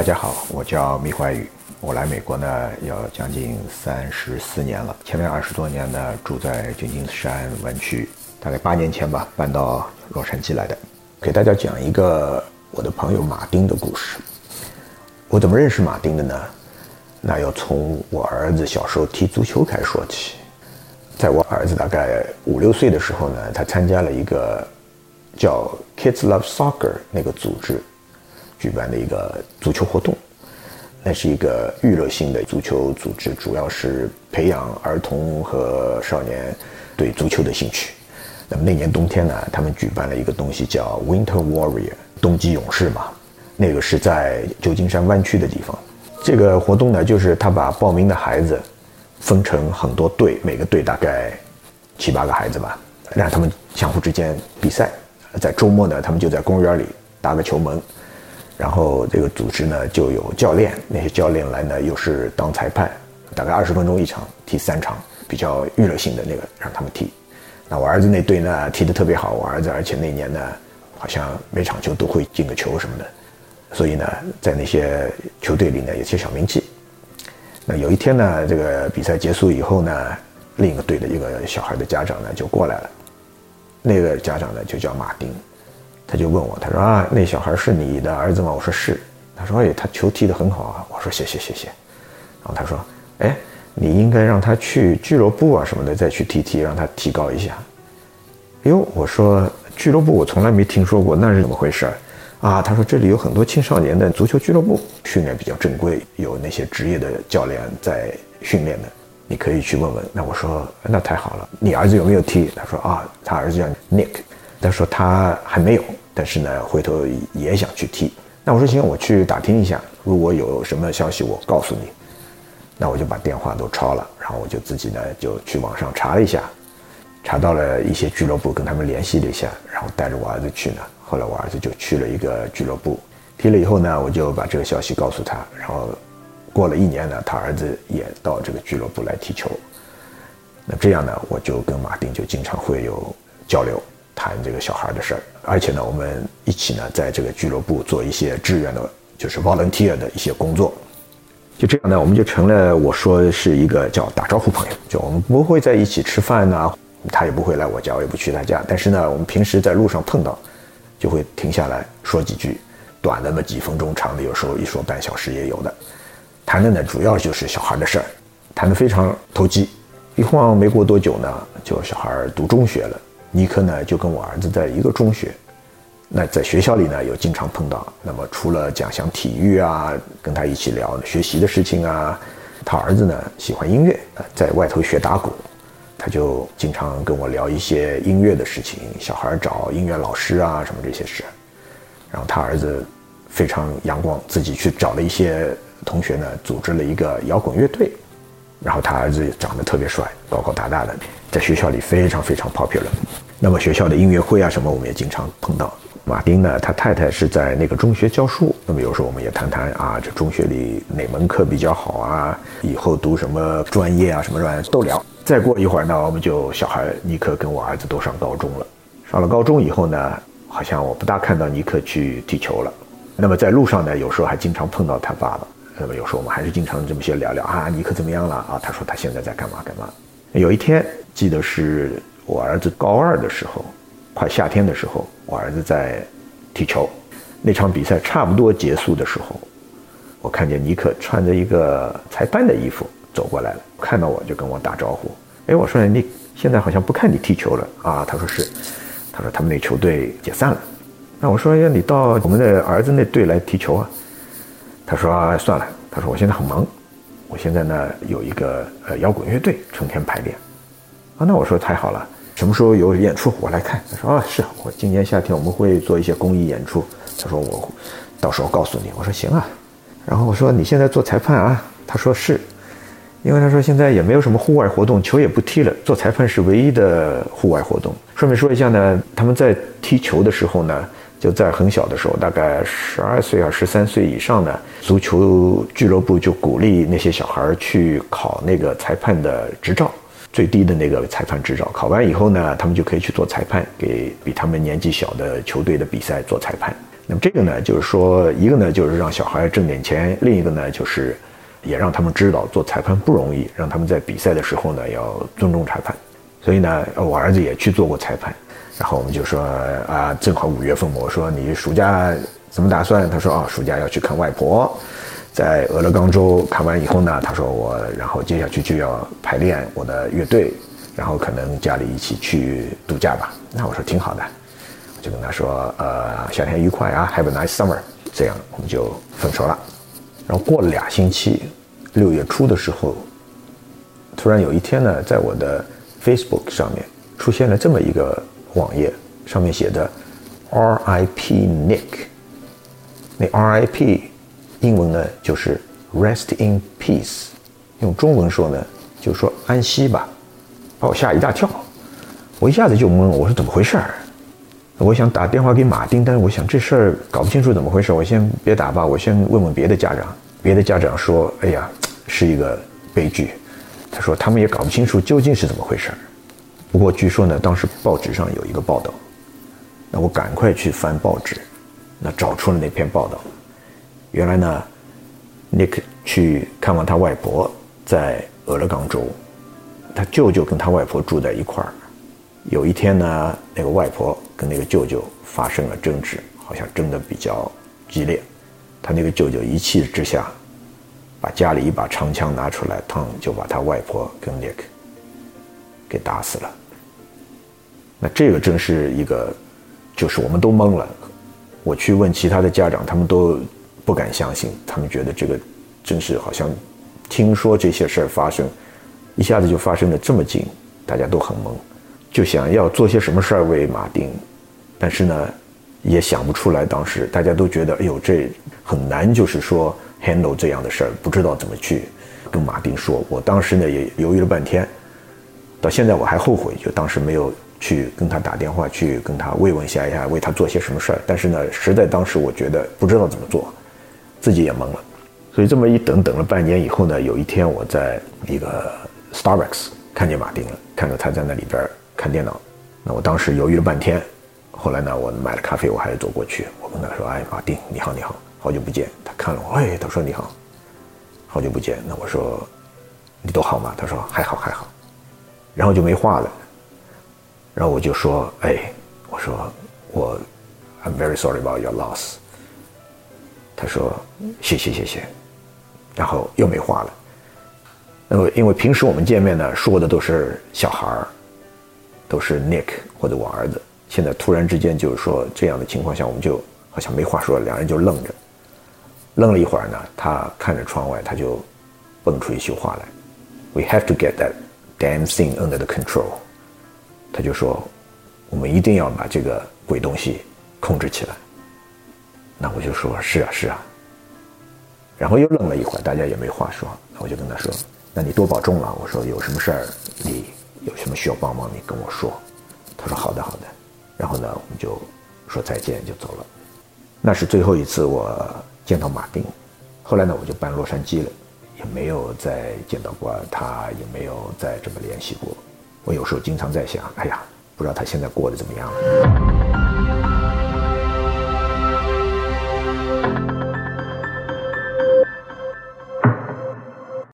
大家好，我叫米怀宇，我来美国呢要将近三十四年了，前面二十多年呢住在旧金山湾区，大概八年前吧搬到洛杉矶来的，给大家讲一个我的朋友马丁的故事。我怎么认识马丁的呢？那要从我儿子小时候踢足球开始说起。在我儿子大概五六岁的时候呢，他参加了一个叫 Kids Love Soccer 那个组织。举办的一个足球活动，那是一个娱乐性的足球组织，主要是培养儿童和少年对足球的兴趣。那么那年冬天呢，他们举办了一个东西叫 Winter Warrior，冬季勇士嘛。那个是在旧金山湾区的地方。这个活动呢，就是他把报名的孩子分成很多队，每个队大概七八个孩子吧，让他们相互之间比赛。在周末呢，他们就在公园里搭个球门。然后这个组织呢，就有教练，那些教练来呢又是当裁判，大概二十分钟一场，踢三场，比较娱乐性的那个让他们踢。那我儿子那队呢踢得特别好，我儿子而且那年呢好像每场球都会进个球什么的，所以呢在那些球队里呢有些小名气。那有一天呢，这个比赛结束以后呢，另一个队的一个小孩的家长呢就过来了，那个家长呢就叫马丁。他就问我，他说啊，那小孩是你的儿子吗？我说是。他说，哎，他球踢得很好啊。我说谢谢谢谢。然后他说，哎，你应该让他去俱乐部啊什么的再去踢踢，让他提高一下。哎呦，我说俱乐部我从来没听说过，那是怎么回事？啊，他说这里有很多青少年的足球俱乐部，训练比较正规，有那些职业的教练在训练的，你可以去问问。那我说那太好了，你儿子有没有踢？他说啊，他儿子叫 Nick，他说他还没有。但是呢，回头也想去踢。那我说行，我去打听一下，如果有什么消息，我告诉你。那我就把电话都抄了，然后我就自己呢就去网上查了一下，查到了一些俱乐部，跟他们联系了一下，然后带着我儿子去呢。后来我儿子就去了一个俱乐部，踢了以后呢，我就把这个消息告诉他。然后过了一年呢，他儿子也到这个俱乐部来踢球。那这样呢，我就跟马丁就经常会有交流。谈这个小孩的事儿，而且呢，我们一起呢，在这个俱乐部做一些志愿的，就是 volunteer 的一些工作。就这样呢，我们就成了我说是一个叫打招呼朋友。就我们不会在一起吃饭呐，他也不会来我家，我也不去他家。但是呢，我们平时在路上碰到，就会停下来说几句，短的嘛几分钟，长的有时候一说半小时也有的。谈的呢，主要就是小孩的事儿，谈的非常投机。一晃没过多久呢，就小孩读中学了。尼克呢，就跟我儿子在一个中学，那在学校里呢，有经常碰到。那么除了讲讲体育啊，跟他一起聊学习的事情啊，他儿子呢喜欢音乐，在外头学打鼓，他就经常跟我聊一些音乐的事情，小孩找音乐老师啊什么这些事。然后他儿子非常阳光，自己去找了一些同学呢，组织了一个摇滚乐队。然后他儿子也长得特别帅，高高大大的，在学校里非常非常 popular。那么学校的音乐会啊什么，我们也经常碰到。马丁呢，他太太是在那个中学教书，那么有时候我们也谈谈啊，这中学里哪门课比较好啊，以后读什么专业啊，什么专业都聊。再过一会儿呢，我们就小孩尼克跟我儿子都上高中了。上了高中以后呢，好像我不大看到尼克去踢球了。那么在路上呢，有时候还经常碰到他爸爸。那么有时候我们还是经常这么些聊聊啊，尼克怎么样了啊？他说他现在在干嘛干嘛。有一天记得是我儿子高二的时候，快夏天的时候，我儿子在踢球。那场比赛差不多结束的时候，我看见尼克穿着一个裁判的衣服走过来了，看到我就跟我打招呼。哎，我说你现在好像不看你踢球了啊？他说是，他说他们那球队解散了。那我说呀，你到我们的儿子那队来踢球啊？他说、：“算了。”他说：“我现在很忙，我现在呢有一个呃摇滚乐队，成天排练。”啊，那我说太好了，什么时候有演出我来看。他说：“啊，是我今年夏天我们会做一些公益演出。”他说：“我到时候告诉你。”我说：“行啊。”然后我说：“你现在做裁判啊？”他说：“是，因为他说现在也没有什么户外活动，球也不踢了，做裁判是唯一的户外活动。顺便说一下呢，他们在踢球的时候呢。”就在很小的时候，大概十二岁啊、十三岁以上呢，足球俱乐部就鼓励那些小孩去考那个裁判的执照，最低的那个裁判执照。考完以后呢，他们就可以去做裁判，给比他们年纪小的球队的比赛做裁判。那么这个呢，就是说，一个呢就是让小孩挣点钱，另一个呢就是也让他们知道做裁判不容易，让他们在比赛的时候呢要尊重裁判。所以呢，我儿子也去做过裁判。然后我们就说啊，正好五月份，我说你暑假怎么打算？他说啊，暑假要去看外婆，在俄勒冈州看完以后呢，他说我然后接下去就要排练我的乐队，然后可能家里一起去度假吧。那我说挺好的，我就跟他说呃，夏天愉快啊，Have a nice summer。这样我们就分手了。然后过了俩星期，六月初的时候，突然有一天呢，在我的 Facebook 上面出现了这么一个。网页上面写的 “R.I.P. Nick”，那 “R.I.P.” 英文呢就是 “Rest in peace”，用中文说呢就说“安息吧”，把我吓一大跳。我一下子就懵，我说怎么回事儿？我想打电话给马丁，但是我想这事儿搞不清楚怎么回事，我先别打吧，我先问问别的家长。别的家长说：“哎呀，是一个悲剧。”他说他们也搞不清楚究竟是怎么回事儿。不过据说呢，当时报纸上有一个报道，那我赶快去翻报纸，那找出了那篇报道。原来呢，Nick 去看望他外婆，在俄勒冈州，他舅舅跟他外婆住在一块儿。有一天呢，那个外婆跟那个舅舅发生了争执，好像争得比较激烈。他那个舅舅一气之下，把家里一把长枪拿出来，砰就把他外婆跟 Nick 给打死了。那这个真是一个，就是我们都懵了。我去问其他的家长，他们都不敢相信，他们觉得这个真是好像听说这些事儿发生，一下子就发生的这么近，大家都很懵，就想要做些什么事儿为马丁，但是呢，也想不出来。当时大家都觉得，哎呦，这很难，就是说 handle 这样的事儿，不知道怎么去跟马丁说。我当时呢也犹豫了半天，到现在我还后悔，就当时没有。去跟他打电话，去跟他慰问一下一下，为他做些什么事儿。但是呢，实在当时我觉得不知道怎么做，自己也懵了。所以这么一等，等了半年以后呢，有一天我在一个 Starbucks 看见马丁了，看到他在那里边看电脑。那我当时犹豫了半天，后来呢，我买了咖啡，我还是走过去，我跟他说：“哎，马丁，你好，你好，好久不见。”他看了我，哎，他说：“你好，好久不见。”那我说：“你都好吗？”他说：“还好，还好。”然后就没话了。然后我就说：“哎，我说我，I'm very sorry about your loss。”他说：“谢谢谢谢。”然后又没话了。那么因为平时我们见面呢，说的都是小孩儿，都是 Nick 或者我儿子。现在突然之间就是说这样的情况下，我们就好像没话说，两人就愣着。愣了一会儿呢，他看着窗外，他就蹦出一句话来：“We have to get that damn thing under the control。”他就说：“我们一定要把这个鬼东西控制起来。”那我就说：“是啊，是啊。”然后又愣了一会儿，大家也没话说。我就跟他说：“那你多保重了。”我说：“有什么事儿，你有什么需要帮忙，你跟我说。”他说：“好的，好的。”然后呢，我们就说再见，就走了。那是最后一次我见到马丁。后来呢，我就搬洛杉矶了，也没有再见到过他，也没有再这么联系过。我有时候经常在想，哎呀，不知道他现在过得怎么样了。